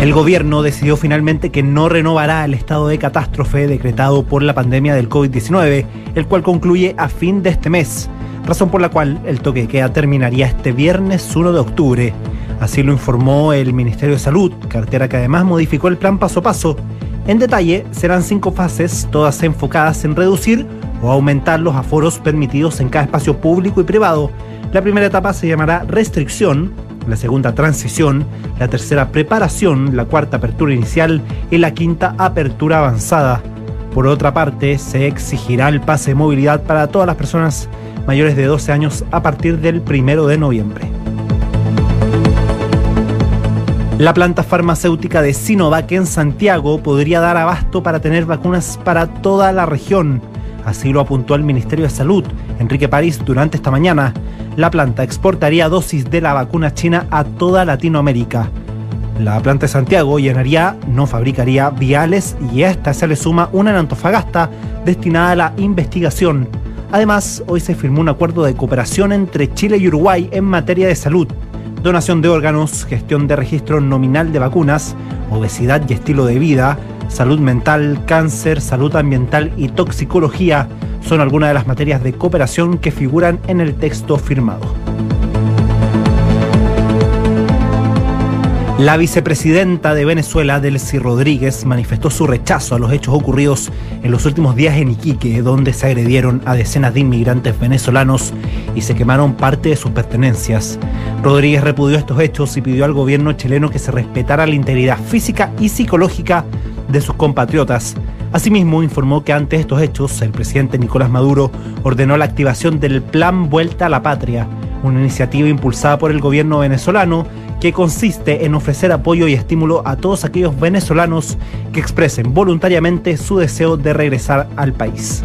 El gobierno decidió finalmente que no renovará el estado de catástrofe decretado por la pandemia del COVID-19, el cual concluye a fin de este mes, razón por la cual el toque de queda terminaría este viernes 1 de octubre. Así lo informó el Ministerio de Salud, cartera que además modificó el plan paso a paso. En detalle, serán cinco fases, todas enfocadas en reducir o aumentar los aforos permitidos en cada espacio público y privado. La primera etapa se llamará restricción, la segunda transición, la tercera preparación, la cuarta apertura inicial y la quinta apertura avanzada. Por otra parte, se exigirá el pase de movilidad para todas las personas mayores de 12 años a partir del primero de noviembre. La planta farmacéutica de Sinovac en Santiago podría dar abasto para tener vacunas para toda la región. Así lo apuntó el Ministerio de Salud, Enrique París, durante esta mañana. La planta exportaría dosis de la vacuna china a toda Latinoamérica. La planta de Santiago llenaría, no fabricaría viales y a esta se le suma una en Antofagasta destinada a la investigación. Además, hoy se firmó un acuerdo de cooperación entre Chile y Uruguay en materia de salud, donación de órganos, gestión de registro nominal de vacunas, obesidad y estilo de vida, salud mental, cáncer, salud ambiental y toxicología son algunas de las materias de cooperación que figuran en el texto firmado. La vicepresidenta de Venezuela, Delcy Rodríguez, manifestó su rechazo a los hechos ocurridos en los últimos días en Iquique, donde se agredieron a decenas de inmigrantes venezolanos y se quemaron parte de sus pertenencias. Rodríguez repudió estos hechos y pidió al gobierno chileno que se respetara la integridad física y psicológica de sus compatriotas. Asimismo, informó que ante estos hechos, el presidente Nicolás Maduro ordenó la activación del Plan Vuelta a la Patria, una iniciativa impulsada por el gobierno venezolano que consiste en ofrecer apoyo y estímulo a todos aquellos venezolanos que expresen voluntariamente su deseo de regresar al país.